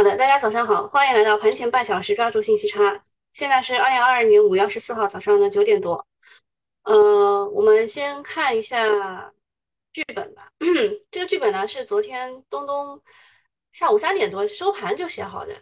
好的，大家早上好，欢迎来到盘前半小时，抓住信息差。现在是二零二二年五月二十四号早上的九点多。呃，我们先看一下剧本吧。这个剧本呢是昨天东东下午三点多收盘就写好的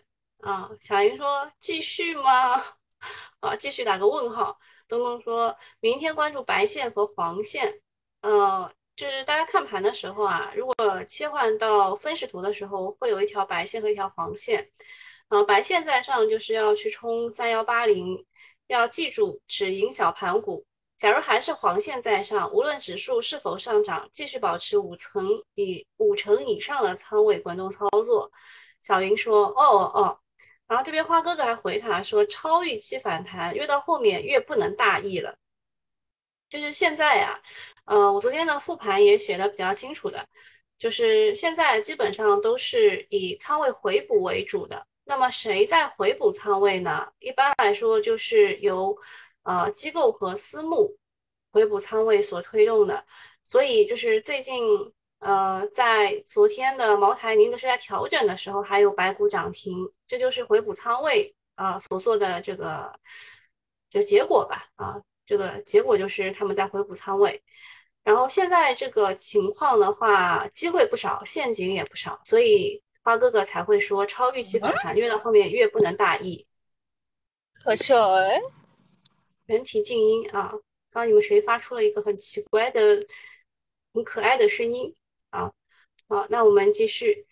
啊。小莹说继续吗？啊，继续打个问号。东东说明天关注白线和黄线。呃，就是大家看盘的时候啊，如果切换到分时图的时候，会有一条白线和一条黄线。呃，白线在上就是要去冲三幺八零，要记住止盈小盘股。假如还是黄线在上，无论指数是否上涨，继续保持五成以五成以上的仓位滚动操作。小云说：“哦哦。”然后这边花哥哥还回他说：“超预期反弹，越到后面越不能大意了。”就是现在呀。呃，我昨天的复盘也写的比较清楚的，就是现在基本上都是以仓位回补为主的。那么谁在回补仓位呢？一般来说就是由呃机构和私募回补仓位所推动的。所以就是最近呃在昨天的茅台宁德时代调整的时候，还有白股涨停，这就是回补仓位啊所做的这个这结果吧啊，这个结果就是他们在回补仓位。然后现在这个情况的话，机会不少，陷阱也不少，所以花哥哥才会说超预期反弹，越到后面越不能大意。可笑哎，人体静音啊！刚刚你们谁发出了一个很奇怪的、很可爱的声音啊？好，那我们继续。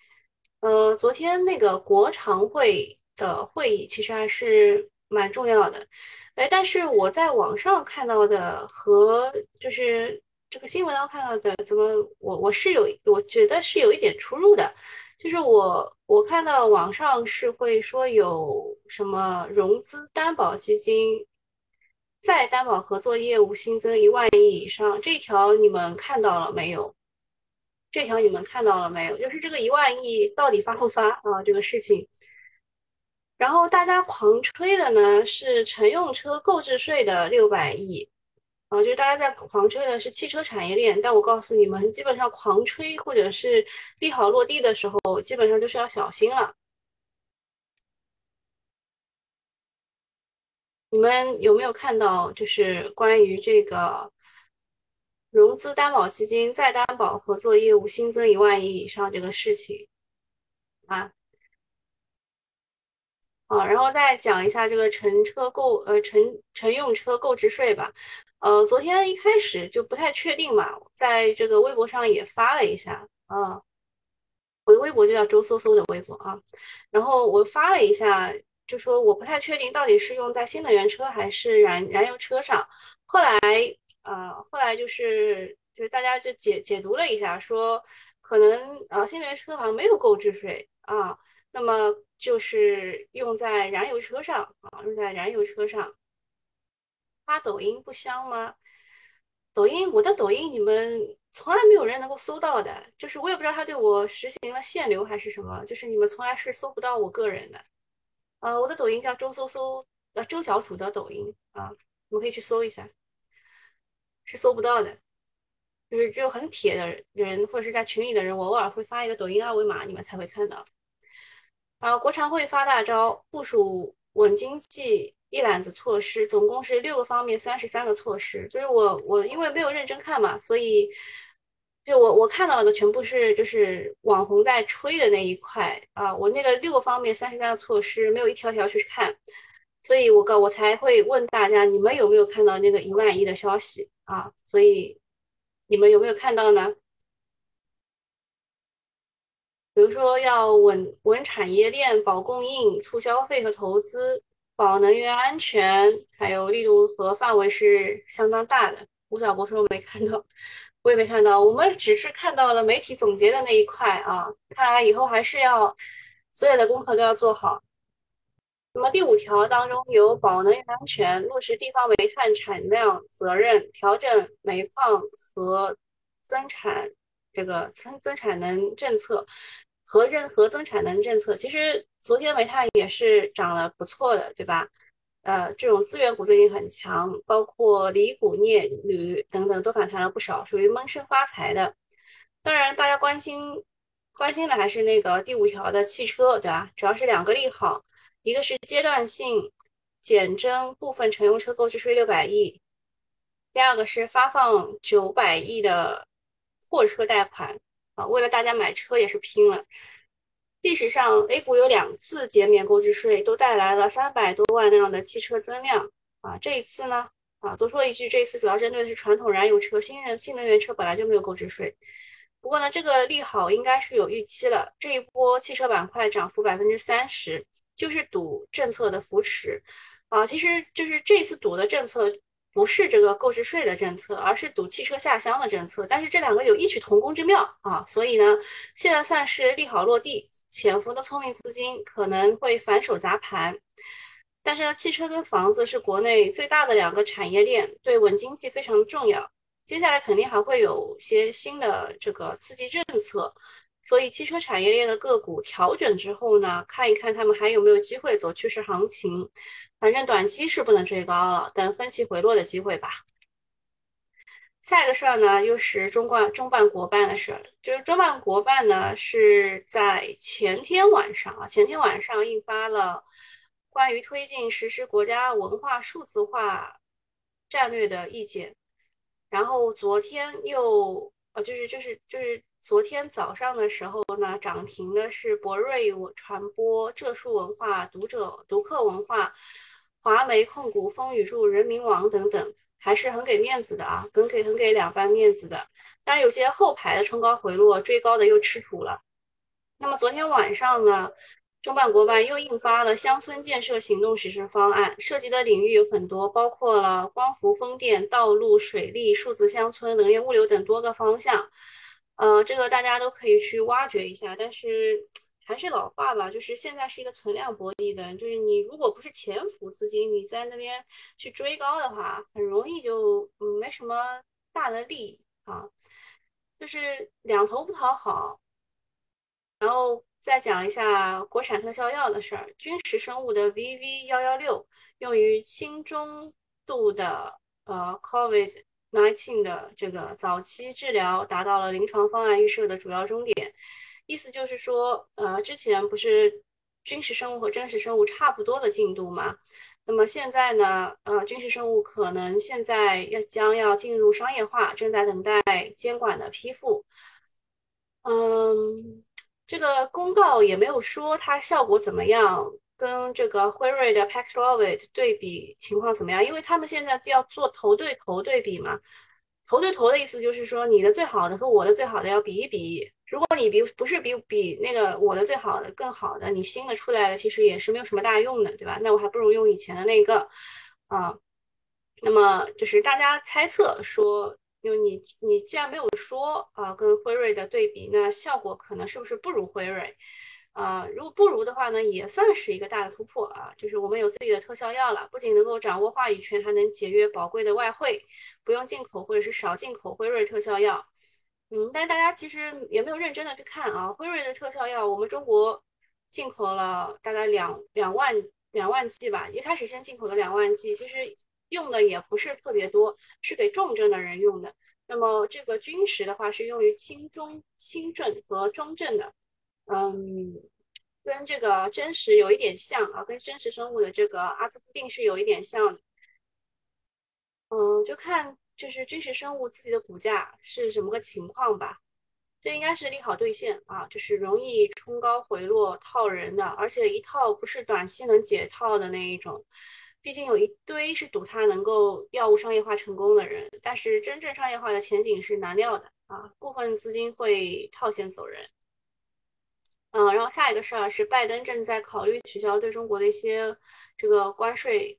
呃，昨天那个国常会的会议其实还是蛮重要的，哎，但是我在网上看到的和就是。这个新闻上看到的，怎么我我是有，我觉得是有一点出入的，就是我我看到网上是会说有什么融资担保基金再担保合作业务新增一万亿以上，这条你们看到了没有？这条你们看到了没有？就是这个一万亿到底发不发啊？这个事情，然后大家狂吹的呢是乘用车购置税的六百亿。啊，就是大家在狂吹的是汽车产业链，但我告诉你们，基本上狂吹或者是利好落地的时候，基本上就是要小心了。你们有没有看到，就是关于这个融资担保基金再担保合作业务新增一万亿以上这个事情啊？啊，然后再讲一下这个乘车购呃乘乘用车购置税吧。呃，昨天一开始就不太确定嘛，在这个微博上也发了一下啊，我的微博就叫周搜搜的微博啊，然后我发了一下，就说我不太确定到底是用在新能源车还是燃燃油车上。后来啊，后来就是就是大家就解解读了一下，说可能啊新能源车好像没有购置税啊，那么就是用在燃油车上啊，用在燃油车上。发抖音不香吗？抖音，我的抖音你们从来没有人能够搜到的，就是我也不知道他对我实行了限流还是什么，就是你们从来是搜不到我个人的。呃，我的抖音叫周搜搜，呃，周小楚的抖音啊，你们可以去搜一下，是搜不到的，就是只有很铁的人或者是在群里的人，我偶尔会发一个抖音二维码，你们才会看到。啊，国常会发大招，部署稳经济。一揽子措施，总共是六个方面，三十三个措施。就是我我因为没有认真看嘛，所以就我我看到的全部是就是网红在吹的那一块啊。我那个六个方面，三十三个措施没有一条条去看，所以我告我才会问大家，你们有没有看到那个一万亿的消息啊？所以你们有没有看到呢？比如说要稳稳产业链、保供应、促消费和投资。保能源安全，还有力度和范围是相当大的。吴晓波说没看到，我也没看到，我们只是看到了媒体总结的那一块啊。看来以后还是要所有的功课都要做好。那么第五条当中有保能源安全，落实地方煤炭产量责任，调整煤矿和增产这个增增产能政策。和任何增产能政策，其实昨天煤炭也是涨了不错的，对吧？呃，这种资源股最近很强，包括锂钴镍铝等等都反弹了不少，属于闷声发财的。当然，大家关心关心的还是那个第五条的汽车，对吧？主要是两个利好，一个是阶段性减征部分乘用车购置税六百亿，第二个是发放九百亿的货车贷款啊，为了大家买车也是拼了。历史上 A 股有两次减免购置税，都带来了三百多万辆的汽车增量啊。这一次呢，啊，多说一句，这一次主要针对的是传统燃油车，新人新能源车本来就没有购置税。不过呢，这个利好应该是有预期了。这一波汽车板块涨幅百分之三十，就是赌政策的扶持啊。其实就是这次赌的政策。不是这个购置税的政策，而是赌汽车下乡的政策。但是这两个有异曲同工之妙啊，所以呢，现在算是利好落地，潜伏的聪明资金可能会反手砸盘。但是呢，汽车跟房子是国内最大的两个产业链，对稳经济非常重要。接下来肯定还会有些新的这个刺激政策，所以汽车产业链的个股调整之后呢，看一看他们还有没有机会走趋势行情。反正短期是不能追高了，等分歧回落的机会吧。下一个事儿呢，又是中办中办国办的事儿，就是中办国办呢是在前天晚上啊，前天晚上印发了关于推进实施国家文化数字化战略的意见，然后昨天又呃，就是就是就是昨天早上的时候呢，涨停的是博瑞传播、浙数文化、读者读客文化。华媒控股、风雨柱、人民网等等，还是很给面子的啊，很给很给两番面子的。当然，有些后排的冲高回落、追高的又吃土了。那么昨天晚上呢，中办国办又印发了乡村建设行动实施方案，涉及的领域有很多，包括了光伏、风电、道路、水利、数字乡村、能源物流等多个方向。呃，这个大家都可以去挖掘一下，但是。还是老话吧，就是现在是一个存量博弈的，就是你如果不是潜伏资金，你在那边去追高的话，很容易就没什么大的利益啊，就是两头不讨好。然后再讲一下国产特效药的事儿，君实生物的 VV 幺幺六用于轻中度的呃 COVID nineteen 的这个早期治疗，达到了临床方案预设的主要终点。意思就是说，呃，之前不是军事生物和真实生物差不多的进度吗？那么现在呢，呃，军事生物可能现在要将要进入商业化，正在等待监管的批复。嗯，这个公告也没有说它效果怎么样，跟这个辉瑞的 Paxlovid 对比情况怎么样，因为他们现在要做头对头对比嘛。头对头的意思就是说，你的最好的和我的最好的要比一比。如果你比不是比比那个我的最好的更好的，你新的出来的其实也是没有什么大用的，对吧？那我还不如用以前的那个啊。那么就是大家猜测说，因为你你既然没有说啊跟辉瑞的对比，那效果可能是不是不如辉瑞？啊，如果不如的话呢，也算是一个大的突破啊。就是我们有自己的特效药了，不仅能够掌握话语权，还能节约宝贵的外汇，不用进口或者是少进口辉瑞特效药。嗯，但是大家其实也没有认真的去看啊。辉瑞的特效药，我们中国进口了大概两两万两万剂吧，一开始先进口的两万剂，其实用的也不是特别多，是给重症的人用的。那么这个军实的话是用于轻中轻症和中症的，嗯，跟这个真实有一点像啊，跟真实生物的这个阿兹夫定是有一点像的。嗯，就看。就是真实生物自己的股价是什么个情况吧？这应该是利好兑现啊，就是容易冲高回落套人的，而且一套不是短期能解套的那一种。毕竟有一堆是赌它能够药物商业化成功的人，但是真正商业化的前景是难料的啊，部分资金会套现走人。嗯，然后下一个事儿是拜登正在考虑取消对中国的一些这个关税，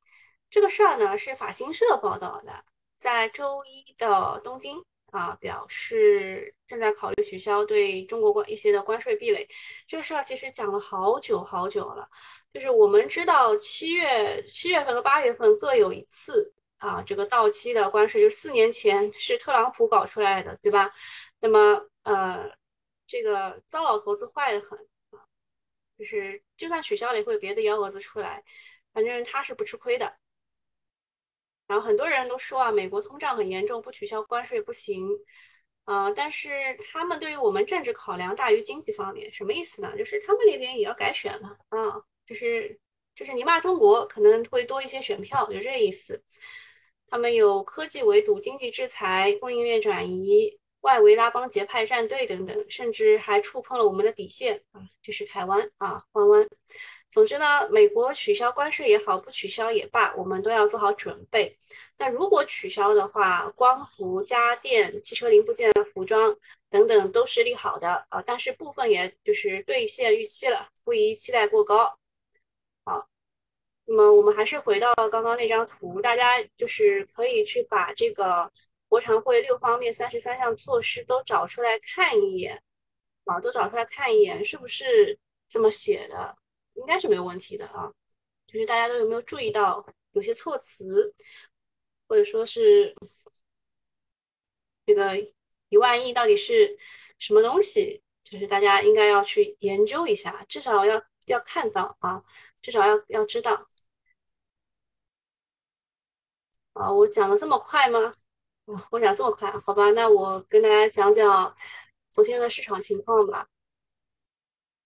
这个事儿呢是法新社报道的。在周一的东京啊，表示正在考虑取消对中国关一些的关税壁垒。这个事儿其实讲了好久好久了，就是我们知道七月七月份和八月份各有一次啊，这个到期的关税，就四年前是特朗普搞出来的，对吧？那么呃，这个糟老头子坏的很啊，就是就算取消了，也会有别的幺蛾子出来，反正他是不吃亏的。然后很多人都说啊，美国通胀很严重，不取消关税不行。呃，但是他们对于我们政治考量大于经济方面，什么意思呢？就是他们那边也要改选了啊，就是就是你骂中国可能会多一些选票，就这意思。他们有科技围堵、经济制裁、供应链转移、外围拉帮结派站队等等，甚至还触碰了我们的底线啊，就是台湾啊，弯弯。总之呢，美国取消关税也好，不取消也罢，我们都要做好准备。那如果取消的话，光伏、家电、汽车零部件、服装等等都是利好的啊，但是部分也就是兑现预期了，不宜期待过高。好，那么我们还是回到刚刚那张图，大家就是可以去把这个国常会六方面三十三项措施都找出来看一眼啊，都找出来看一眼，是不是这么写的？应该是没有问题的啊，就是大家都有没有注意到有些措辞，或者说是这个一万亿到底是什么东西？就是大家应该要去研究一下，至少要要看到啊，至少要要知道啊。我讲的这么快吗？我讲这么快，好吧，那我跟大家讲讲昨天的市场情况吧。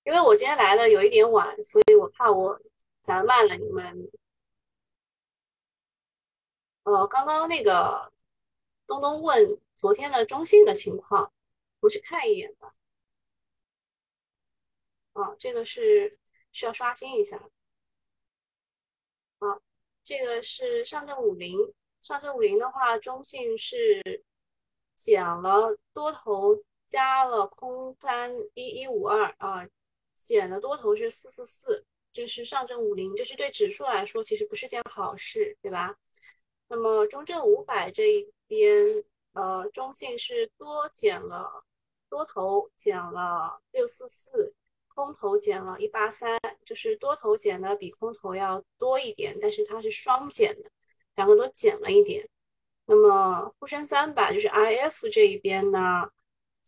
因为我今天来的有一点晚，所以我怕我讲慢了你们。呃，刚刚那个东东问昨天的中信的情况，我去看一眼吧。啊，这个是需要刷新一下。啊，这个是上证五零，上证五零的话，中信是减了多头，加了空单一一五二啊。减的多头是四四四，这是上证五零，这是对指数来说其实不是件好事，对吧？那么中证五百这一边，呃，中信是多减了多头减了六四四，空头减了一八三，就是多头减的比空头要多一点，但是它是双减的，两个都减了一点。那么沪深三百就是 IF 这一边呢，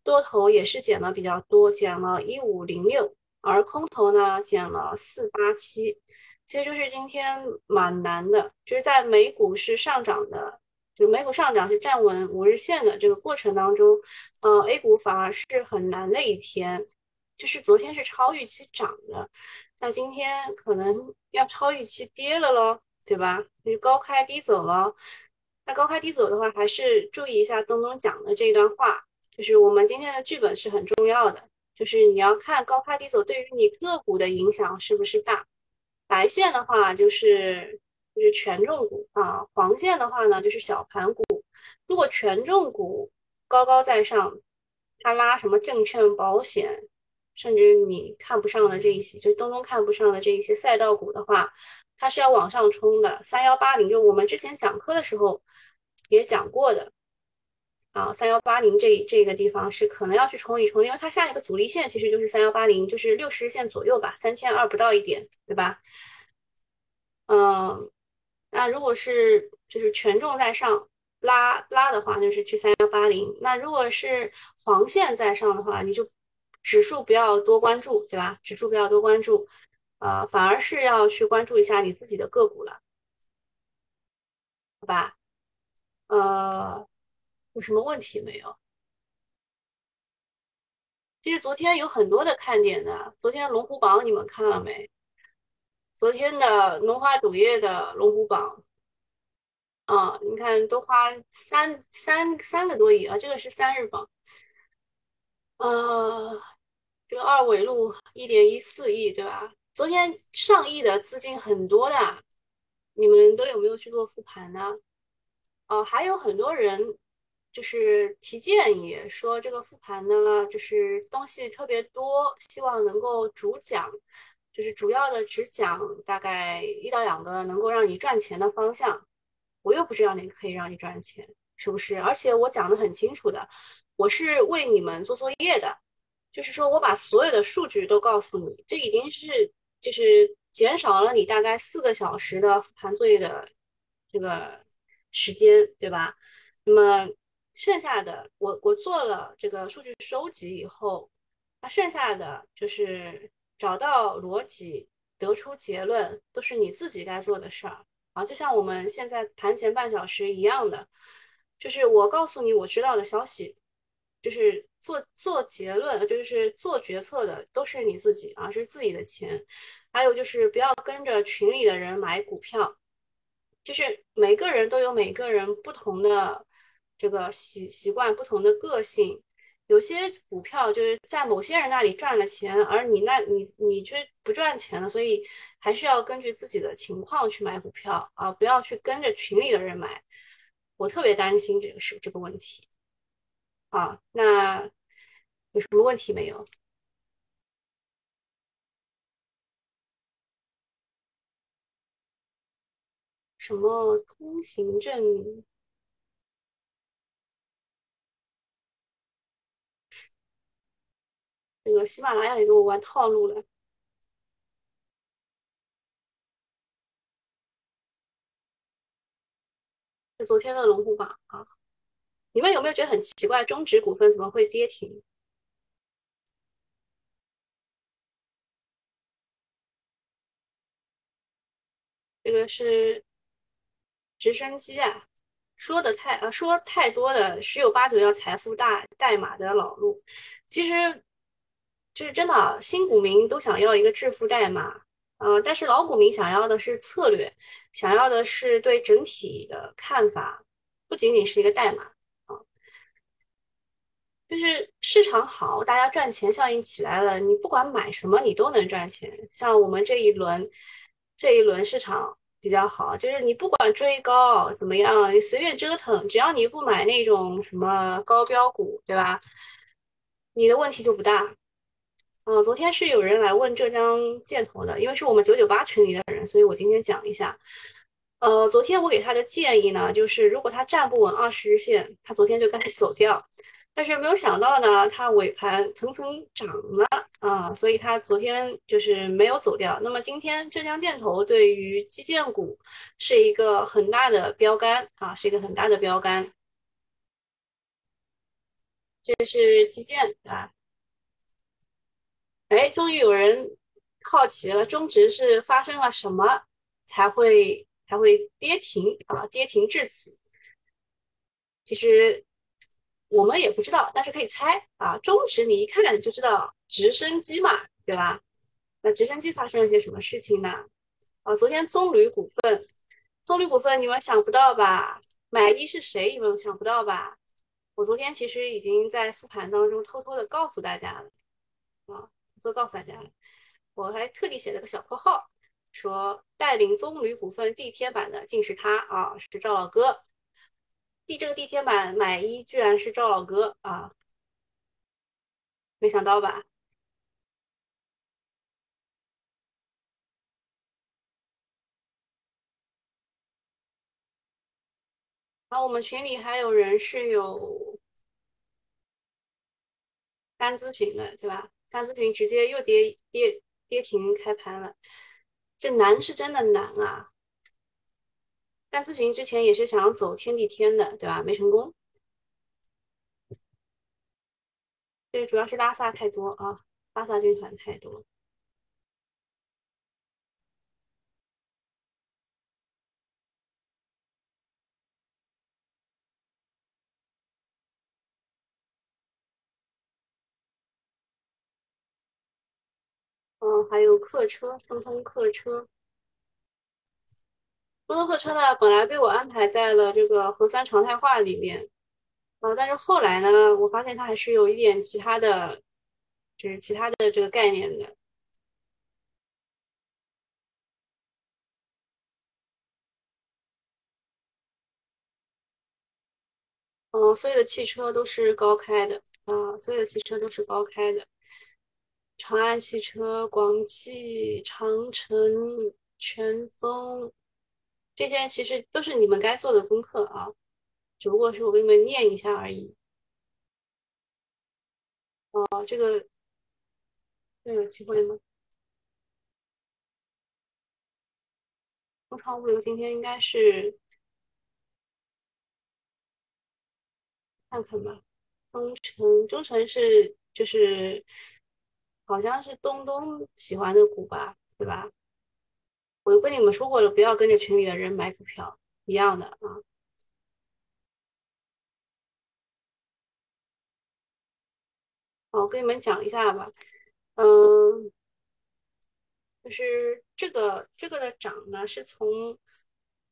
多头也是减的比较多，减了一五零六。而空头呢减了四八七，其实就是今天蛮难的，就是在美股是上涨的，就美股上涨是站稳五日线的这个过程当中，呃，A 股反而是很难的一天，就是昨天是超预期涨的，那今天可能要超预期跌了咯，对吧？就是高开低走了，那高开低走的话，还是注意一下东东讲的这一段话，就是我们今天的剧本是很重要的。就是你要看高开低走对于你个股的影响是不是大，白线的话就是就是权重股啊，黄线的话呢就是小盘股。如果权重股高高在上，它拉什么证券、保险，甚至你看不上的这一些，就东东看不上的这一些赛道股的话，它是要往上冲的。三幺八零就我们之前讲课的时候也讲过的。啊，三幺八零这这个地方是可能要去冲一冲，因为它下一个阻力线其实就是三幺八零，就是六十日线左右吧，三千二不到一点，对吧？嗯，那如果是就是权重在上拉拉的话，就是去三幺八零。那如果是黄线在上的话，你就指数不要多关注，对吧？指数不要多关注，呃，反而是要去关注一下你自己的个股了，好吧？呃。有什么问题没有？其实昨天有很多的看点的。昨天龙虎榜你们看了没？昨天的龙华主页的龙虎榜，啊，你看都花三三三个多亿啊，这个是三日榜，呃，这个二纬路一点一四亿，对吧？昨天上亿的资金很多的，你们都有没有去做复盘呢？哦，还有很多人。就是提建议说，这个复盘呢，就是东西特别多，希望能够主讲，就是主要的只讲大概一到两个能够让你赚钱的方向。我又不知道哪个可以让你赚钱，是不是？而且我讲的很清楚的，我是为你们做作业的，就是说我把所有的数据都告诉你，这已经是就是减少了你大概四个小时的复盘作业的这个时间，对吧？那么。剩下的我我做了这个数据收集以后，那剩下的就是找到逻辑，得出结论，都是你自己该做的事儿啊。就像我们现在盘前半小时一样的，就是我告诉你我知道的消息，就是做做结论，就是做决策的都是你自己啊，是自己的钱。还有就是不要跟着群里的人买股票，就是每个人都有每个人不同的这个习习惯，不同的个性。有些股票就是在某些人那里赚了钱，而你那你你却不赚钱了，所以还是要根据自己的情况去买股票啊，不要去跟着群里的人买。我特别担心这个事这个问题。啊，那有什么问题没有？什么通行证？那个喜马拉雅也给我玩套路了。是昨天的龙虎榜啊，你们有没有觉得很奇怪？中植股份怎么会跌停？这个是直升机啊，说的太啊，说太多的十有八九要财富大代码的老路，其实就是真的，新股民都想要一个致富代码，呃，但是老股民想要的是策略，想要的是对整体的看法，不仅仅是一个代码，就是市场好，大家赚钱效应起来了，你不管买什么，你都能赚钱。像我们这一轮，这一轮市场。比较好，就是你不管追高怎么样，你随便折腾，只要你不买那种什么高标股，对吧？你的问题就不大。嗯，昨天是有人来问浙江建投的，因为是我们九九八群里的人，所以我今天讲一下。呃，昨天我给他的建议呢，就是如果他站不稳二十日线，他昨天就该走掉。但是没有想到呢，它尾盘层层涨了啊，所以它昨天就是没有走掉。那么今天浙江建投对于基建股是一个很大的标杆啊，是一个很大的标杆。这是基建啊，哎，终于有人好奇了，中值是发生了什么才会才会跌停啊？跌停至此，其实。我们也不知道，但是可以猜啊。中指你一看就知道直升机嘛，对吧？那直升机发生了些什么事情呢？啊，昨天棕榈股份，棕榈股份你们想不到吧？买一是谁？你们想不到吧？我昨天其实已经在复盘当中偷偷的告诉大家了啊，偷偷告诉大家了。我还特地写了个小括号，说带领棕榈股份地天板的竟是他啊，是赵老哥。地这个地天板买一居然是赵老哥啊，没想到吧？然后我们群里还有人是有干咨询的，对吧？干咨询直接又跌跌跌停开盘了，这难是真的难啊！但咨询之前也是想走天地天的，对吧？没成功。这主要是拉萨太多啊，拉萨军团太多。嗯，还有客车，顺丰客车。顺丰客车呢，本来被我安排在了这个核酸常态化里面，啊，但是后来呢，我发现它还是有一点其他的，就是其他的这个概念的。嗯，所有的汽车都是高开的，啊，所有的汽车都是高开的。长安汽车、广汽、长城、全丰。这些其实都是你们该做的功课啊，只不过是我给你们念一下而已。哦，这个又有机会吗？中创物流今天应该是看看吧。中诚，中诚是就是好像是东东喜欢的股吧，对吧？我跟你们说过了，不要跟着群里的人买股票，一样的啊。好我跟你们讲一下吧。嗯，就是这个这个的涨呢，是从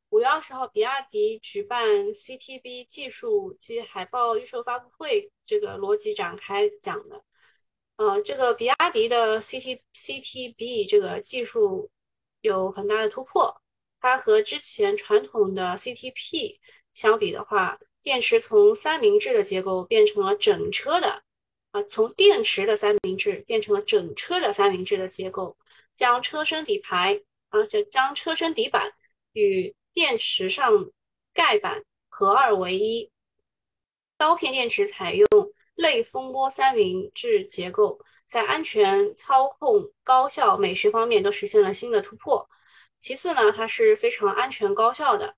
五月二十号比亚迪举办 CTB 技术及海报预售发布会这个逻辑展开讲的。呃，这个比亚迪的 CT CTB 这个技术有很大的突破，它和之前传统的 CTP 相比的话，电池从三明治的结构变成了整车的。啊，从电池的三明治变成了整车的三明治的结构，将车身底盘，而且将车身底板与电池上盖板合二为一。刀片电池采用类蜂窝三明治结构，在安全、操控、高效、美学方面都实现了新的突破。其次呢，它是非常安全高效的，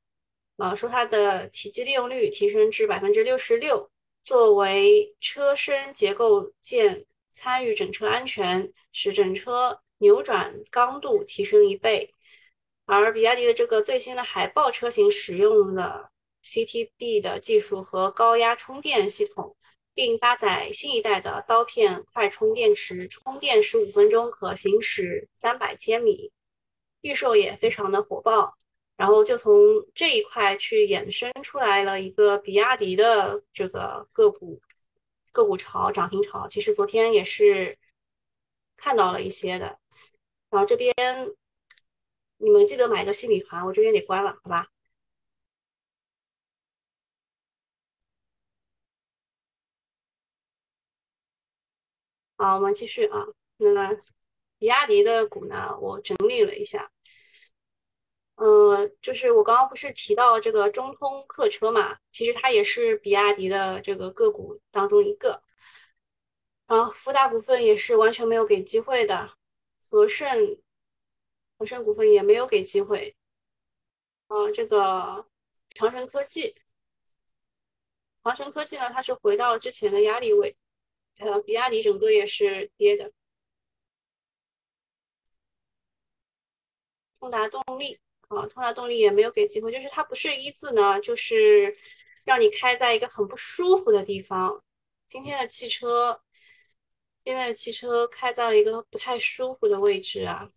啊，说它的体积利用率提升至百分之六十六。作为车身结构件参与整车安全，使整车扭转刚度提升一倍。而比亚迪的这个最新的海豹车型使用了 CTB 的技术和高压充电系统，并搭载新一代的刀片快充电池，充电十五分钟可行驶三百千米，预售也非常的火爆。然后就从这一块去衍生出来了一个比亚迪的这个个股个股潮涨停潮，其实昨天也是看到了一些的。然后这边你们记得买个新米团，我这边得关了，好吧？好，我们继续啊。那个比亚迪的股呢，我整理了一下。呃，就是我刚刚不是提到这个中通客车嘛，其实它也是比亚迪的这个个股当中一个。然后福达股份也是完全没有给机会的，和盛和盛股份也没有给机会。啊，这个长城科技，长城科技呢，它是回到之前的压力位。呃，比亚迪整个也是跌的。通达动力。啊，通达动力也没有给机会，就是它不是一字呢，就是让你开在一个很不舒服的地方。今天的汽车，今天的汽车开在了一个不太舒服的位置啊。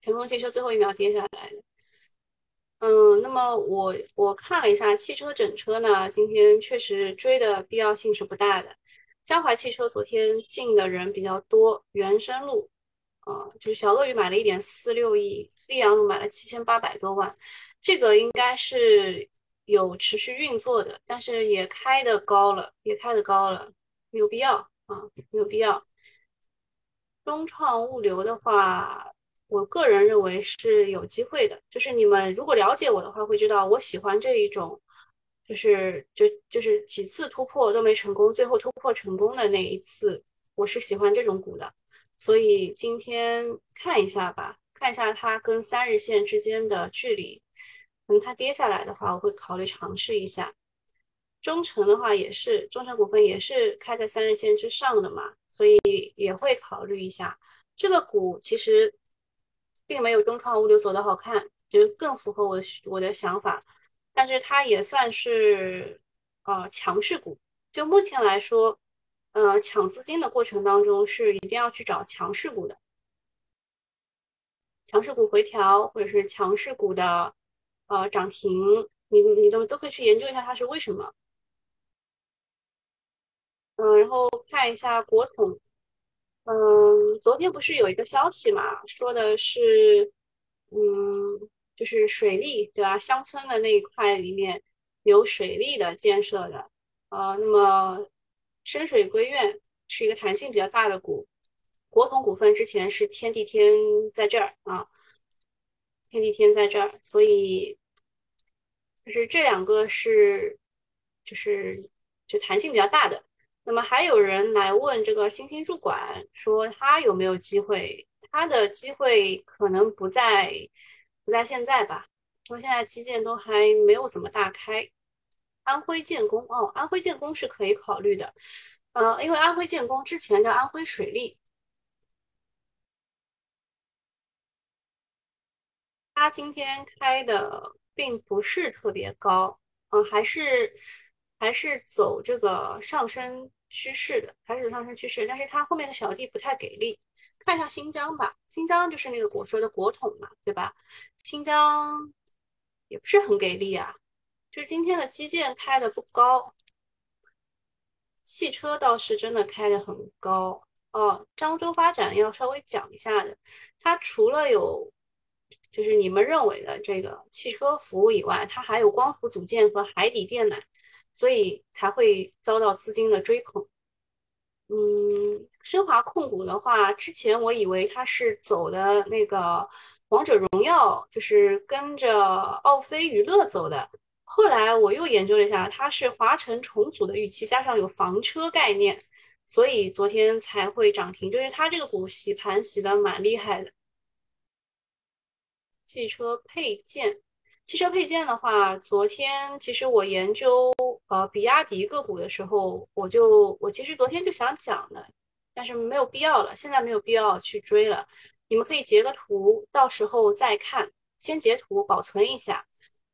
成功汽车最后一秒跌下来的。嗯，那么我我看了一下汽车整车呢，今天确实追的必要性是不大的。江淮汽车昨天进的人比较多，原生路。呃，就是小鳄鱼买了一点四六亿，溧阳路买了七千八百多万，这个应该是有持续运作的，但是也开的高了，也开的高了，没有必要啊，没有必要。中创物流的话，我个人认为是有机会的，就是你们如果了解我的话，会知道我喜欢这一种，就是就就是几次突破都没成功，最后突破成功的那一次，我是喜欢这种股的。所以今天看一下吧，看一下它跟三日线之间的距离。嗯它跌下来的话，我会考虑尝试一下。中成的话也是，中成股份也是开在三日线之上的嘛，所以也会考虑一下。这个股其实并没有中创物流走的好看，就是更符合我我的想法。但是它也算是呃强势股，就目前来说。呃，抢资金的过程当中是一定要去找强势股的，强势股回调或者是强势股的呃涨停，你你都都可以去研究一下它是为什么。嗯，然后看一下国统，嗯，昨天不是有一个消息嘛，说的是，嗯，就是水利对吧？乡村的那一块里面有水利的建设的，呃，那么。深水归院是一个弹性比较大的股，国统股份之前是天地天在这儿啊，天地天在这儿，所以就是这两个是就是就弹性比较大的。那么还有人来问这个新兴主管，说他有没有机会？他的机会可能不在不在现在吧，因为现在基建都还没有怎么大开。安徽建工哦，安徽建工是可以考虑的，呃，因为安徽建工之前叫安徽水利，它今天开的并不是特别高，嗯，还是还是走这个上升趋势的，还是走上升趋势，但是它后面的小弟不太给力。看一下新疆吧，新疆就是那个我说的国统嘛，对吧？新疆也不是很给力啊，就是今天的基建开的不高，汽车倒是真的开的很高哦。漳州发展要稍微讲一下的，它除了有就是你们认为的这个汽车服务以外，它还有光伏组件和海底电缆。所以才会遭到资金的追捧。嗯，升华控股的话，之前我以为它是走的那个王者荣耀，就是跟着奥飞娱乐走的。后来我又研究了一下，它是华晨重组的预期，加上有房车概念，所以昨天才会涨停。就是它这个股洗盘洗的蛮厉害的。汽车配件。汽车配件的话，昨天其实我研究呃比亚迪个股的时候，我就我其实昨天就想讲的，但是没有必要了，现在没有必要去追了。你们可以截个图，到时候再看，先截图保存一下。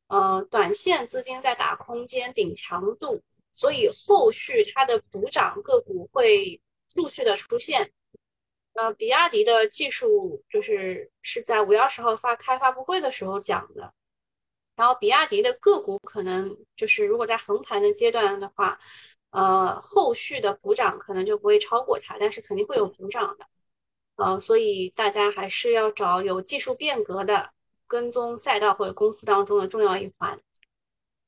呃，短线资金在打空间顶强度，所以后续它的补涨个股会陆续的出现。呃，比亚迪的技术就是是在五月二十号发开发布会的时候讲的。然后比亚迪的个股可能就是如果在横盘的阶段的话，呃，后续的补涨可能就不会超过它，但是肯定会有补涨的，呃，所以大家还是要找有技术变革的跟踪赛道或者公司当中的重要一环。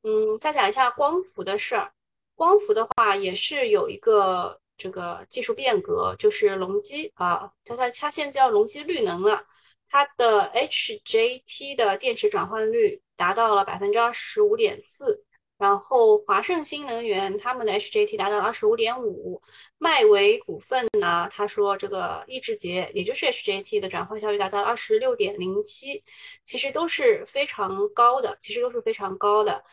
嗯，再讲一下光伏的事儿，光伏的话也是有一个这个技术变革，就是隆基啊，叫它它现在叫隆基绿能了，它的 HJT 的电池转换率。达到了百分之二十五点四，然后华盛新能源他们的 HJT 达到了二十五点五，迈维股份呢，他说这个抑制节，也就是 HJT 的转换效率达到了二十六点零七，其实都是非常高的，其实都是非常高的。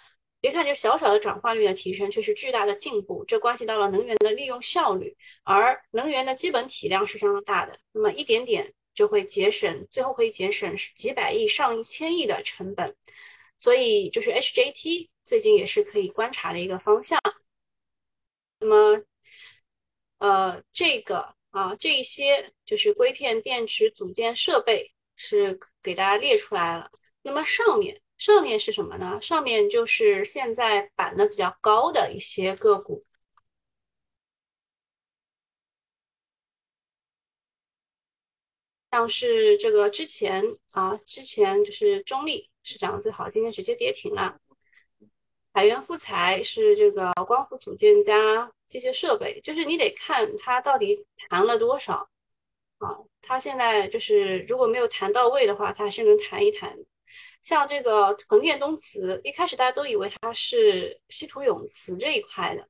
别看这小小的转化率的提升，却是巨大的进步，这关系到了能源的利用效率，而能源的基本体量是相当大的，那么一点点就会节省，最后可以节省几百亿、上千亿的成本。所以就是 HJT 最近也是可以观察的一个方向。那么，呃，这个啊，这一些就是硅片电池组件设备是给大家列出来了。那么上面上面是什么呢？上面就是现在板的比较高的一些个股，像是这个之前啊，之前就是中立。是涨得最好，今天直接跌停了。海源富材是这个光伏组件加机械设备，就是你得看它到底谈了多少啊。它现在就是如果没有谈到位的话，它还是能谈一谈。像这个横店东磁，一开始大家都以为它是稀土永磁这一块的。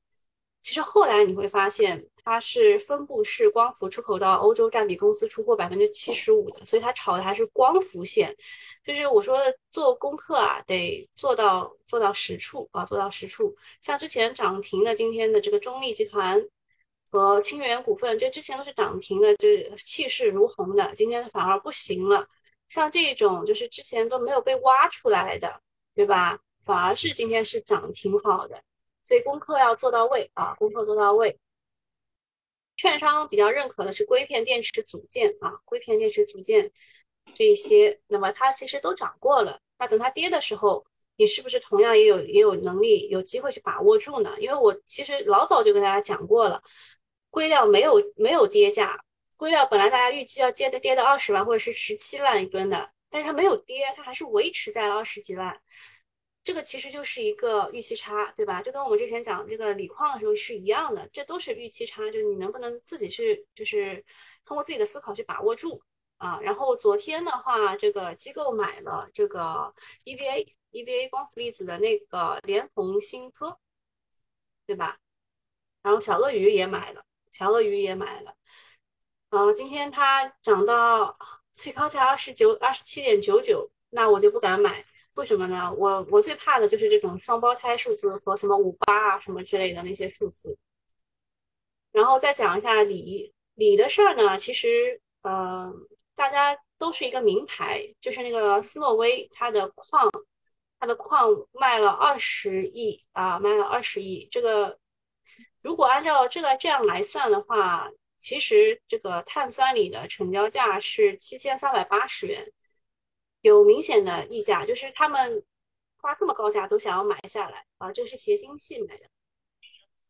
其实后来你会发现，它是分布式光伏出口到欧洲，占比公司出货百分之七十五的，所以它炒的还是光伏线。就是我说的做功课啊，得做到做到实处啊，做到实处。像之前涨停的今天的这个中立集团和清源股份，这之前都是涨停的，就是气势如虹的，今天反而不行了。像这种就是之前都没有被挖出来的，对吧？反而是今天是涨停好的。所以功课要做到位啊，功课做到位。券商比较认可的是硅片电池组件啊，硅片电池组件这一些，那么它其实都涨过了。那等它跌的时候，你是不是同样也有也有能力有机会去把握住呢？因为我其实老早就跟大家讲过了，硅料没有没有跌价，硅料本来大家预计要跌的跌到二十万或者是十七万一吨的，但是它没有跌，它还是维持在了二十几万。这个其实就是一个预期差，对吧？就跟我们之前讲这个锂矿的时候是一样的，这都是预期差，就是你能不能自己去，就是通过自己的思考去把握住啊。然后昨天的话，这个机构买了这个 EVA，EVA 光伏粒子的那个联虹新科，对吧？然后小鳄鱼也买了，小鳄鱼也买了，呃，今天它涨到最高价二十九、二十七点九九，那我就不敢买。为什么呢？我我最怕的就是这种双胞胎数字和什么五八啊什么之类的那些数字。然后再讲一下锂锂的事儿呢，其实呃大家都是一个名牌，就是那个斯诺威，它的矿它的矿卖了二十亿啊，卖了二十亿，这个如果按照这个这样来算的话，其实这个碳酸锂的成交价是七千三百八十元，有明显的溢价，就是他们花这么高价都想要买下来啊，这是协鑫系买的。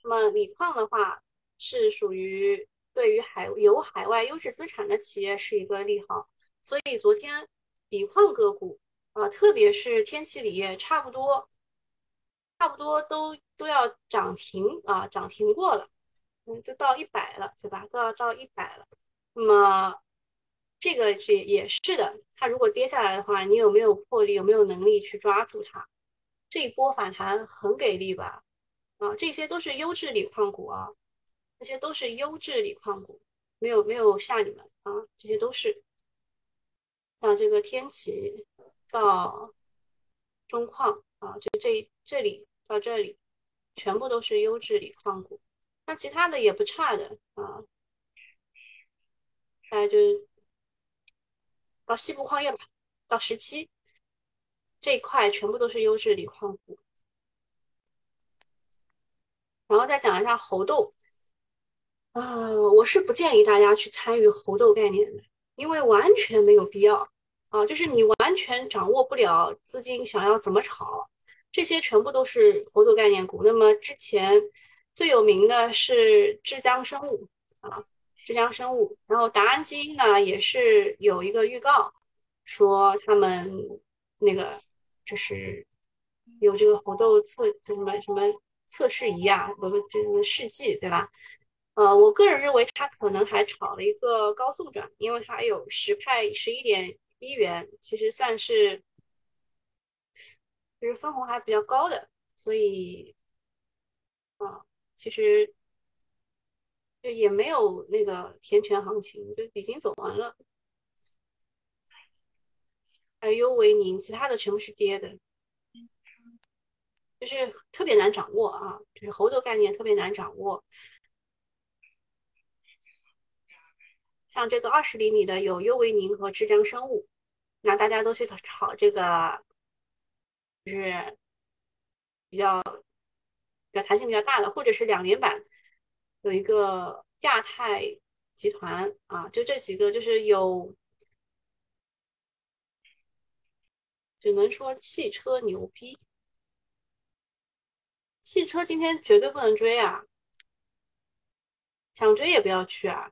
那么锂矿的话，是属于对于海有海外优质资产的企业是一个利好，所以昨天锂矿个股啊，特别是天齐锂业，差不多差不多都都要涨停啊，涨停过了，嗯，就到一百了，对吧？都要到一百了。那么这个也也是的，它如果跌下来的话，你有没有魄力，有没有能力去抓住它？这一波反弹很给力吧？啊，这些都是优质锂矿股啊，这些都是优质锂矿股，没有没有吓你们啊，这些都是像这个天齐到中矿啊，就这这里到这里，全部都是优质锂矿股，那其他的也不差的啊，大概就到西部矿业吧，到十七这一块全部都是优质锂矿股。然后再讲一下猴豆，呃，我是不建议大家去参与猴豆概念的，因为完全没有必要啊，就是你完全掌握不了资金想要怎么炒，这些全部都是猴豆概念股。那么之前最有名的是浙江生物啊，浙江生物，然后达安基因呢也是有一个预告，说他们那个就是有这个猴豆测什么什么。测试仪啊，不不，这什么试剂对吧？呃，我个人认为它可能还炒了一个高送转，因为它有十派十一点一元，其实算是就是分红还比较高的，所以啊，其实就也没有那个填权行情，就已经走完了。还有优维宁，其他的全部是跌的。就是特别难掌握啊，就是猴头概念特别难掌握。像这个二十厘米的有优维宁和浙江生物，那大家都去炒这个，就是比较比较弹性比较大的，或者是两连板，有一个亚太集团啊，就这几个就是有，只能说汽车牛逼。汽车今天绝对不能追啊！想追也不要去啊！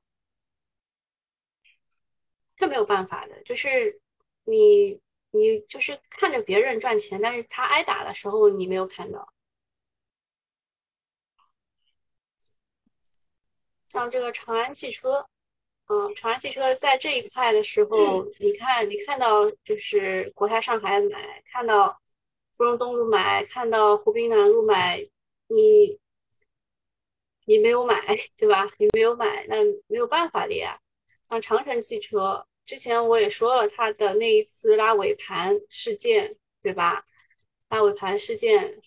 这没有办法的，就是你你就是看着别人赚钱，但是他挨打的时候你没有看到。像这个长安汽车，嗯，长安汽车在这一块的时候，你看你看到就是国泰上海买，看到。芙蓉东路买，看到湖滨南路买，你你没有买，对吧？你没有买，那没有办法的呀。像长城汽车，之前我也说了，它的那一次拉尾盘事件，对吧？拉尾盘事件，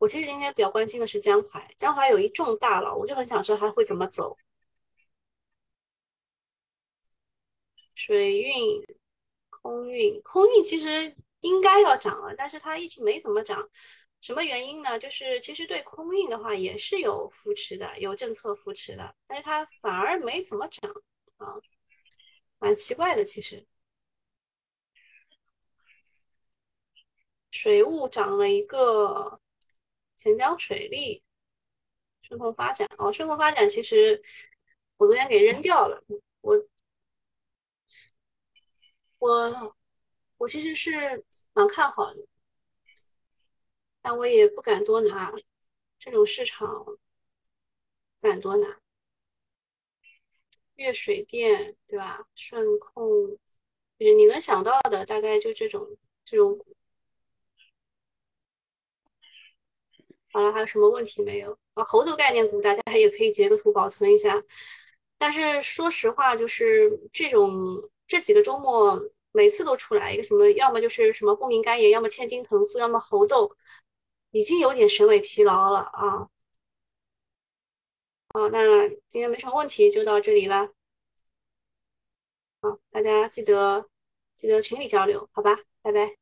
我其实今天比较关心的是江淮，江淮有一众大佬，我就很想知道他会怎么走。水运。空运，空运其实应该要涨了，但是它一直没怎么涨，什么原因呢？就是其实对空运的话也是有扶持的，有政策扶持的，但是它反而没怎么涨啊，蛮奇怪的。其实，水务涨了一个钱江水利，顺丰发展哦，顺丰发展其实我昨天给扔掉了，我。我我其实是蛮看好的，但我也不敢多拿，这种市场不敢多拿。粤水电对吧？顺控，就是你能想到的，大概就这种这种。好了，还有什么问题没有？啊，猴头概念股大家也可以截个图保存一下。但是说实话，就是这种。这几个周末每次都出来一个什么，要么就是什么不明肝炎，要么千金藤素，要么猴痘，已经有点审美疲劳了啊。好，那今天没什么问题，就到这里了。好，大家记得记得群里交流，好吧，拜拜。